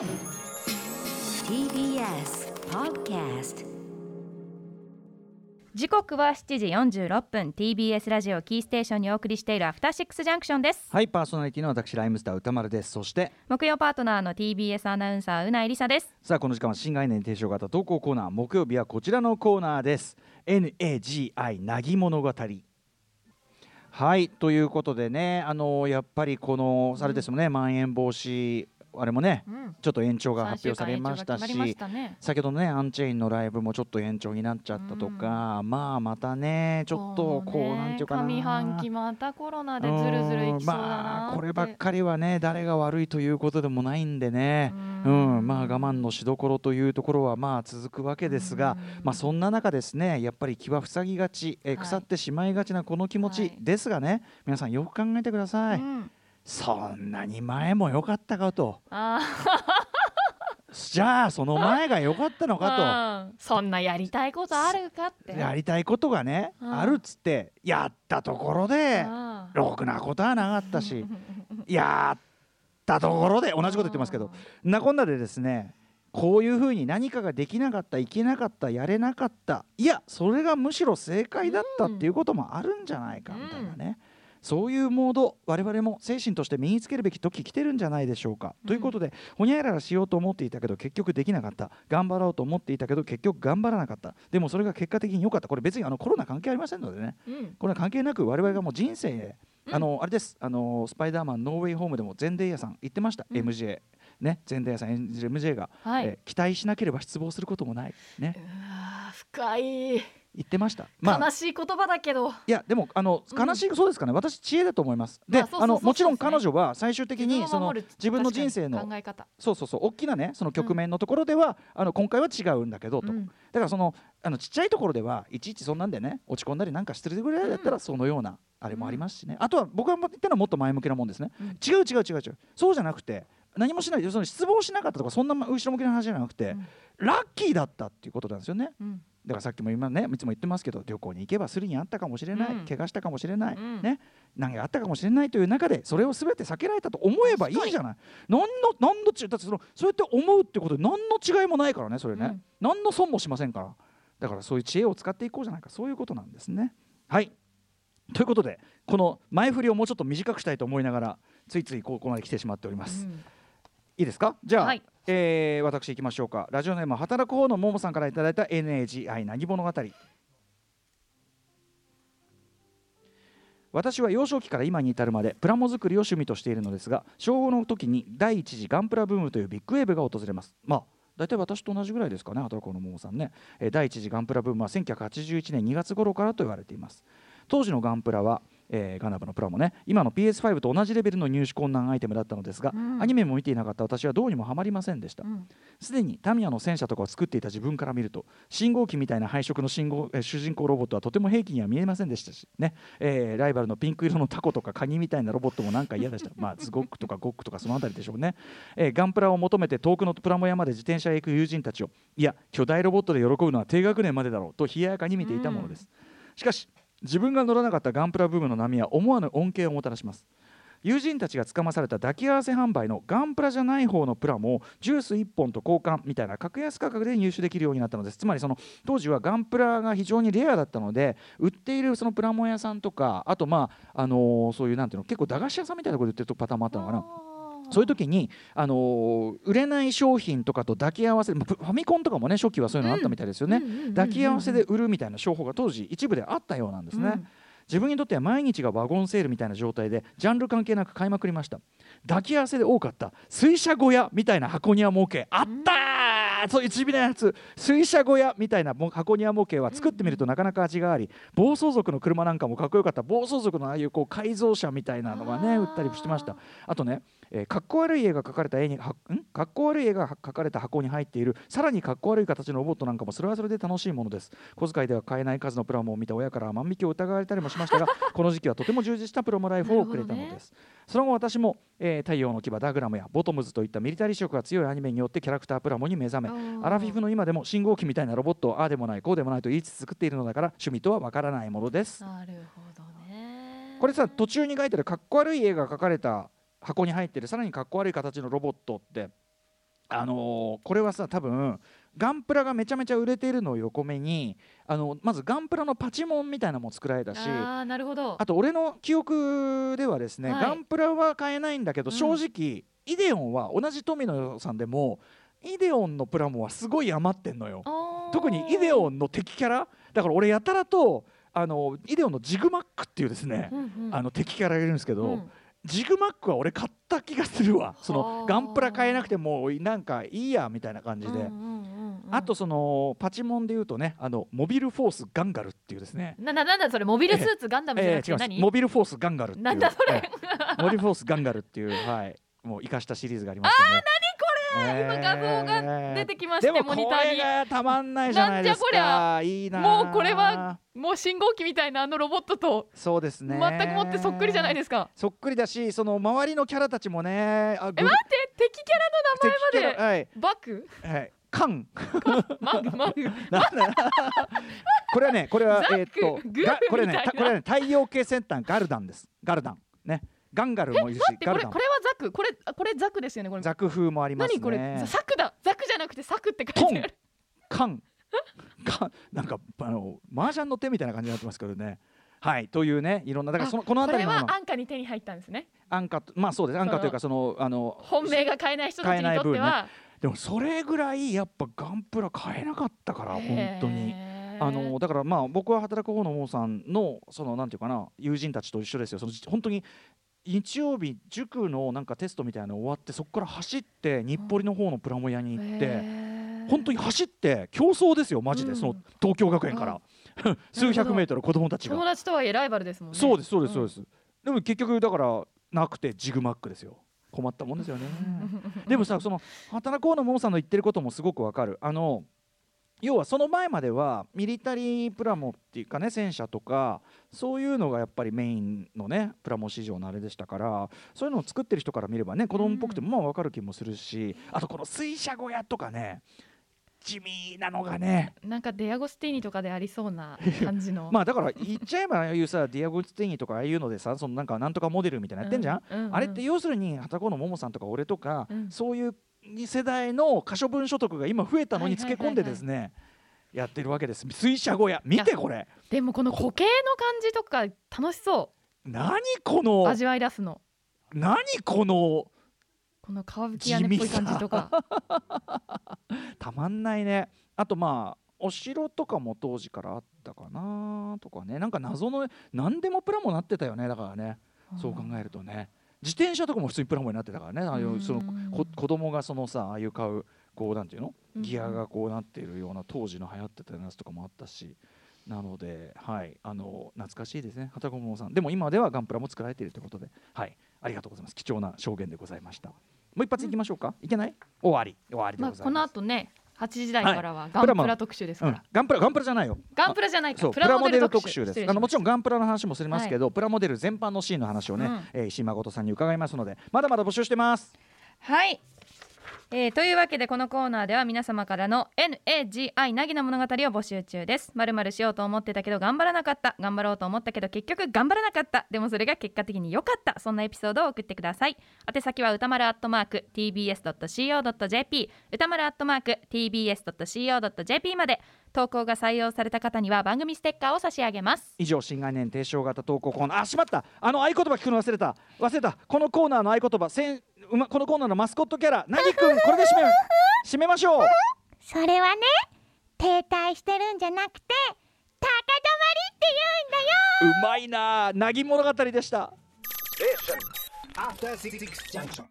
TBS Podcast 時刻は7時46分。TBS ラジオキーステーションにお送りしているアフターシックスジャンクションです。はいパーソナリティの私ライムスター歌丸です。そして木曜パートナーの TBS アナウンサーうないりさです。さあこの時間は新概念提唱型投稿コーナー木曜日はこちらのコーナーです。NAGI なぎ物語はいということでねあのやっぱりこのあれですもんね、まん。延防止あれもね、うん。ちょっと延長が発表されましたしね。先ほどのねアンチェインのライブもちょっと延長になっちゃったとか、まあまたねちょっとこうね。なんていうかな。上半期またコロナでずるずるいきそうだなまあ、こればっりかりはね誰が悪いということでもないんでね、うん。まあ、我慢のしどころというところはまあ続くわけですが、まあ、そんな中ですねやっぱり気は塞ぎがち、えーはい。腐ってしまいがちなこの気持ちはいですがね、皆さんよく考えてください、うんそんなに前も良かったかと。あじゃあその前が良かったのーかうん。そんなやりたいことあるかって。とやりたいことがね、うん。あるっつってやったところでろくなことはなかったし やったところで同じこと言ってますけどなこんなでですねこういうふうに何かができなかったいけなかったやれなかったいやそれがむしろ正解だったっていうこともあるんじゃないかみたいなね、そういうモード我々も精神として身につけるべき時来てるんじゃないでしょうか、ということでほにゃららしようと思っていたけど結局できなかった。頑張ろうと思っていたけど結局頑張らなかった。でもそれが結果的に良かった。これ別にあのコロナ関係ありませんのでね。うん。これは関係なく我々がもう人生へ、あのあれです。あのスパイダーマンノーウェイホームでもゼンデイヤさん言ってました、うん。MJ ねゼンデイヤさん演じる MJ が、はい。えー期待しなければ失望することもない。ね。深い言ってました。まあ悲しい言葉だけど。いやでもあのうん。悲しい、そうですかね。私知恵だと思います。で、まあそうそうそうあのもちろん彼女は最終的にその自分の人生の考え方。そうそうそう大きなねその局面のところでは、あの今回は違うんだけどと、うん。だからそのあのちっちゃいところではいちいちそんなんでね落ち込んだりなんかしてるぐらいだったらそのようなあれもありますしね、あとは僕が言ったのはもっと前向きなもんですね、うん。違う違う違う違う。そうじゃなくて何もしないでその失望しなかったとかそんな後ろ向きな話じゃなくて、うん。ラッキーだったっていうことなんですよね。うんだからさっきも今ねいつも言ってますけど旅行に行けばスリにあったかもしれない、うん。怪我したかもしれない、うん。ね何があったかもしれないという中でそれを全て避けられたと思えばいいじゃない。何の何のちだってそのそうやって思うってことで何の違いもないからねそれね、うん。何の損もしませんから。だからそういう知恵を使っていこうじゃないか。そういうことなんですね。はい。ということでこの前振りをもうちょっと短くしたいと思いながらついついここまで来てしまっております、うん。いいですか？じゃあ、はいえー私行きましょうか。ラジオネーム働く方のももさんからいただいた NAGI なぎ物語。私は幼少期から今に至るまでプラモ作りを趣味としているのですが小5の時に第一次ガンプラブームというビッグウェーブが訪れます。まあ大体私と同じぐらいですかね働く方のももさんね、えー第一次ガンプラブームは1981年2月頃からと言われています。当時のガンプラは、えーガンダムのプラもね。今の PS5 と同じレベルの入手困難アイテムだったのですが、うん。アニメも見ていなかった私はどうにもハマりませんでした。うん。すでにタミヤの戦車とかを作っていた自分から見ると信号機みたいな配色の信号、えー主人公ロボットはとても兵器には見えませんでしたし、ね。えーライバルのピンク色のタコとかカニみたいなロボットもなんか嫌でした。まあズゴックとかゴックとかそのあたりでしょうね、えーガンプラを求めて遠くのプラモ山で自転車へ行く友人たちを。いや巨大ロボットで喜ぶのは低学年までだろうと冷ややかに見ていたものです、しかし自分が乗らなかったガンプラブームの波は思わぬ恩恵をもたらします。友人たちがつかまされた抱き合わせ販売のガンプラじゃない方のプラモをジュース1本と交換みたいな格安価格で入手できるようになったのです。つまりその当時はガンプラが非常にレアだったので売っているそのプラモ屋さんとかあとまああのーそういうなんていうの結構駄菓子屋さんみたいなところで売ってるパターンもあったのかな。そういう時に、あのー売れない商品とかと抱き合わせまあファミコンとかもね初期はそういうのあったみたいですよね、抱き合わせで売るみたいな商法が当時一部であったようなんですね、うん。自分にとっては毎日がワゴンセールみたいな状態でジャンル関係なく買いまくりました。抱き合わせで多かった水車小屋みたいな箱庭模型。あったーそういう地味なやつ。水車小屋みたいなも箱庭模型は作ってみるとなかなか味があり暴走族の車なんかもかっこよかった。暴走族のああいうこう改造車みたいなのがね売ったりしてました。あとねえーかっこ悪い絵が描かれた絵にはん？かっこ悪い絵が描かれた箱に入っているさらにかっこ悪い形のロボットなんかもそれはそれで楽しいものです。小遣いでは買えない数のプラモを見た親から万引きを疑われたりもしましたが この時期はとても充実したプロモライフを送れたのです、その後私も、えー太陽の牙ダグラムやボトムズといったミリタリー色が強いアニメによってキャラクタープラモに目覚めアラフィフの今でも信号機みたいなロボットをああでもないこうでもないと言いつつ作っているのだから趣味とはわからないものです。なるほどね。これさ途中に書いてあるかっこ悪い絵が描かれた箱に入ってるさらにかっこ悪い形のロボットってあのーこれはさ多分ガンプラがめちゃめちゃ売れているのを横目にあのまずガンプラのパチモンみたいなのも作られたしああなるほど。あと俺の記憶ではですね、はい。ガンプラは買えないんだけど、うん。正直イデオンは同じ富野さんでもイデオンのプラモはすごい余ってんのよ。特にイデオンの敵キャラ。だから俺やたらとあのイデオンのジグマックっていうですね、うんうん。あの敵キャラがいるんですけど、うんジグマックは俺買った気がするわ。そはあのガンプラ買えなくてもうなんかいいやみたいな感じで、うんうんうんうんあとそのパチモンで言うとねあのモビルフォースガンガルっていうですね。なななんだそれ？モビルスーツガンダムじゃなくてえー違います。何、モビルフォースガンガルっていう。なんだそれ。えーモビルフォースガンガルっていうはい。もう生かしたシリーズがありましてね。あ今画像が出てきましてモニターに。れがたまんないじゃないですなんじゃかいいなもうこれはもう信号機みたいなあのロボットとそうですね。全くもってそっくりじゃないですか。そっくりだしその周りのキャラたちもねあえ待って敵キャラの名前まで。ラはい。バク？はい。カン。マグマグ。なんだ。これはねこれはえーっとこれねこれはね太陽系先端ガルダンです。ガルダン。ねガンガルもいるしガルダンこれはザク？これあこれザクですよねこれ。ザク風もありますね。何これザクだ。ザクじゃなくてサクって書いてある。カン。カン。なんかあの麻雀の手みたいな感じになってますけどね。はいというねいろんなだからそのこの辺りのは安価に手に入ったんですね。安価とまあそうです安価というかそのあの本命が買えない人たちにとっては。でもそれぐらいやっぱガンプラ買えなかったから本当に。あのだからまあ僕は働く方のモーさんのそのなんていうかな友人たちと一緒ですよ。その本当に日曜日塾のなんかテストみたいなの終わってそこから走って日暮里の方のプラモ屋に行って本当に走って競争ですよマジで、うんその東京学園から、数百メートル子供たち友が達とはいえライバルですもんね。そうですそうですそうんです、でも結局だからなくてジグマックですよ。困ったもんですよね。でもさその働こうのモーさんの言ってることもすごくわかる。あの要はその前まではミリタリープラモっていうかね戦車とかそういうのがやっぱりメインのねプラモ市場のあれでしたからそういうのを作ってる人から見ればね子供っぽくてもまあ分かる気もするし、あとこの水車小屋とかね地味なのがねなんかデアゴスティーニとかでありそうな感じの。まあだから言っちゃえばああいうさディアゴスティーニとかああいうのでさそのなんかなんとかモデルみたいなのやってんじゃん、うううあれって要するに畑子のももさんとか俺とか、うん。そういう世代の可処分所得が今増えたのにつけ込んでですね、やってるわけです。水車小屋。見てこれ。でもこの固形の感じとか楽しそ何こうの味わい出すの。何このこの皮吹き屋根っぽい感じとか。たまんないね。あとまあお城とかも当時からあったかなとかね。なんか謎の何でもプラモなってたよね。だからね。そう考えるとね自転車とかも普通にプラモになってたからね。ああいううん。そのこ子供がそのさああいう買うこうなんていうの？うん。ギアがこうなっているような当時の流行ってたやつとかもあったし。なのではい。あの懐かしいですね。畑小桃さん。でも今ではガンプラも作られているということで。はい。ありがとうございます。貴重な証言でございました。もう一発いきましょうか、いけない？終わり。終わりでまあございます、この後ね8時台からはガンプラ特集ですかうん。ら、ガンプラガンプラじゃないよ。ガンプラじゃないか。プラモデル特集です。あのもちろんガンプラの話もするますけど、プラモデル全般のシーンの話をね、うん。えー石井誠さんに伺いますのでまだまだ募集してます。はい、えーというわけでこのコーナーでは皆様からの NAGI なぎの物語を募集中です。まるまるしようと思ってたけど頑張らなかった。頑張ろうと思ったけど結局頑張らなかった。でもそれが結果的に良かった。そんなエピソードを送ってください。宛先は歌丸アットマーク tbs.co.jp 歌丸アットマーク tbs.co.jp まで。投稿が採用された方には番組ステッカーを差し上げます。以上新概念提唱型投稿コーナー。あしまった。あの合言葉聞くの忘れた。忘れた。このコーナーの合言葉せんまこのコーナーのマスコットキャラなぎくんこれで締め締めましょう。それはね停滞してるんじゃなくて高止まりって言うんだよ。うまいななぎ物語でした。After Six Junction.